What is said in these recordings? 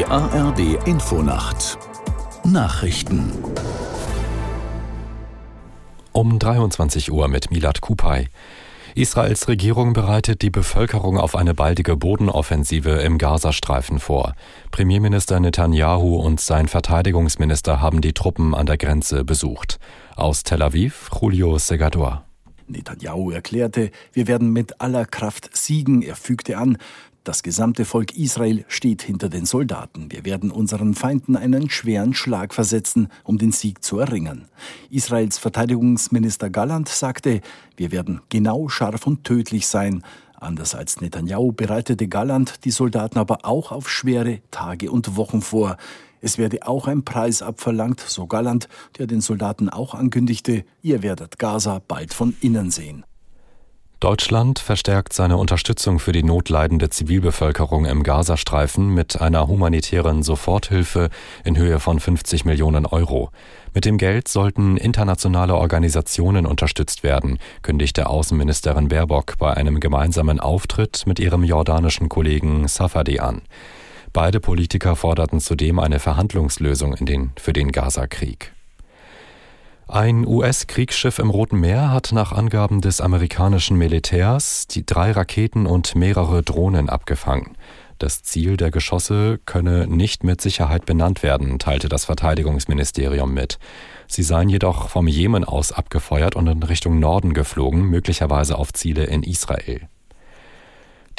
Die ARD Infonacht Nachrichten um 23 Uhr mit Milad Kupay. Israels Regierung bereitet die Bevölkerung auf eine baldige Bodenoffensive im Gazastreifen vor. Premierminister Netanyahu und sein Verteidigungsminister haben die Truppen an der Grenze besucht. Aus Tel Aviv, Julio Segador. Netanyahu erklärte, wir werden mit aller Kraft siegen. Er fügte an, das gesamte Volk Israel steht hinter den Soldaten. Wir werden unseren Feinden einen schweren Schlag versetzen, um den Sieg zu erringen. Israels Verteidigungsminister Galland sagte, wir werden genau, scharf und tödlich sein. Anders als Netanyahu bereitete Galland die Soldaten aber auch auf schwere Tage und Wochen vor. Es werde auch ein Preis abverlangt, so Galland, der den Soldaten auch ankündigte, ihr werdet Gaza bald von innen sehen. Deutschland verstärkt seine Unterstützung für die notleidende Zivilbevölkerung im Gazastreifen mit einer humanitären Soforthilfe in Höhe von 50 Millionen Euro. Mit dem Geld sollten internationale Organisationen unterstützt werden, kündigte Außenministerin Baerbock bei einem gemeinsamen Auftritt mit ihrem jordanischen Kollegen Safadi an. Beide Politiker forderten zudem eine Verhandlungslösung den, für den Gaza-Krieg. Ein US-Kriegsschiff im Roten Meer hat nach Angaben des amerikanischen Militärs die drei Raketen und mehrere Drohnen abgefangen. Das Ziel der Geschosse könne nicht mit Sicherheit benannt werden, teilte das Verteidigungsministerium mit. Sie seien jedoch vom Jemen aus abgefeuert und in Richtung Norden geflogen, möglicherweise auf Ziele in Israel.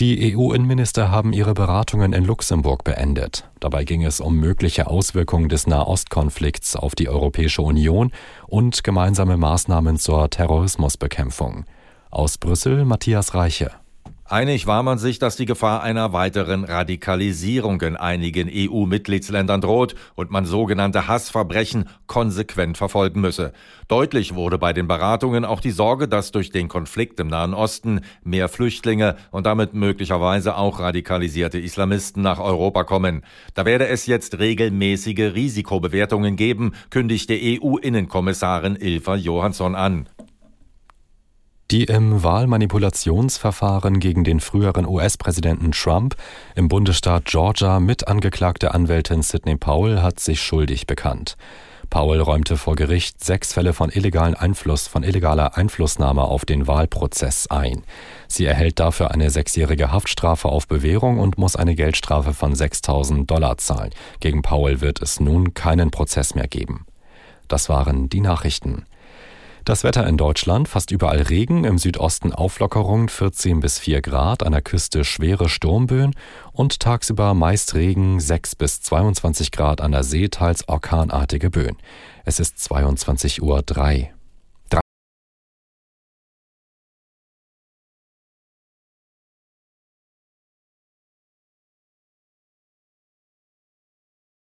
Die EU-Innenminister haben ihre Beratungen in Luxemburg beendet. Dabei ging es um mögliche Auswirkungen des Nahostkonflikts auf die Europäische Union und gemeinsame Maßnahmen zur Terrorismusbekämpfung. Aus Brüssel Matthias Reiche. Einig war man sich, dass die Gefahr einer weiteren Radikalisierung in einigen EU-Mitgliedsländern droht und man sogenannte Hassverbrechen konsequent verfolgen müsse. Deutlich wurde bei den Beratungen auch die Sorge, dass durch den Konflikt im Nahen Osten mehr Flüchtlinge und damit möglicherweise auch radikalisierte Islamisten nach Europa kommen. Da werde es jetzt regelmäßige Risikobewertungen geben, kündigte EU-Innenkommissarin Ilva Johansson an. Die im Wahlmanipulationsverfahren gegen den früheren US-Präsidenten Trump im Bundesstaat Georgia mit angeklagte Anwältin Sidney Powell hat sich schuldig bekannt. Powell räumte vor Gericht sechs Fälle von illegalen Einfluss, von illegaler Einflussnahme auf den Wahlprozess ein. Sie erhält dafür eine sechsjährige Haftstrafe auf Bewährung und muss eine Geldstrafe von 6000 Dollar zahlen. Gegen Powell wird es nun keinen Prozess mehr geben. Das waren die Nachrichten. Das Wetter in Deutschland, fast überall Regen, im Südosten Auflockerung 14 bis 4 Grad, an der Küste schwere Sturmböen und tagsüber meist Regen 6 bis 22 Grad an der See, teils orkanartige Böen. Es ist 22.03 Uhr.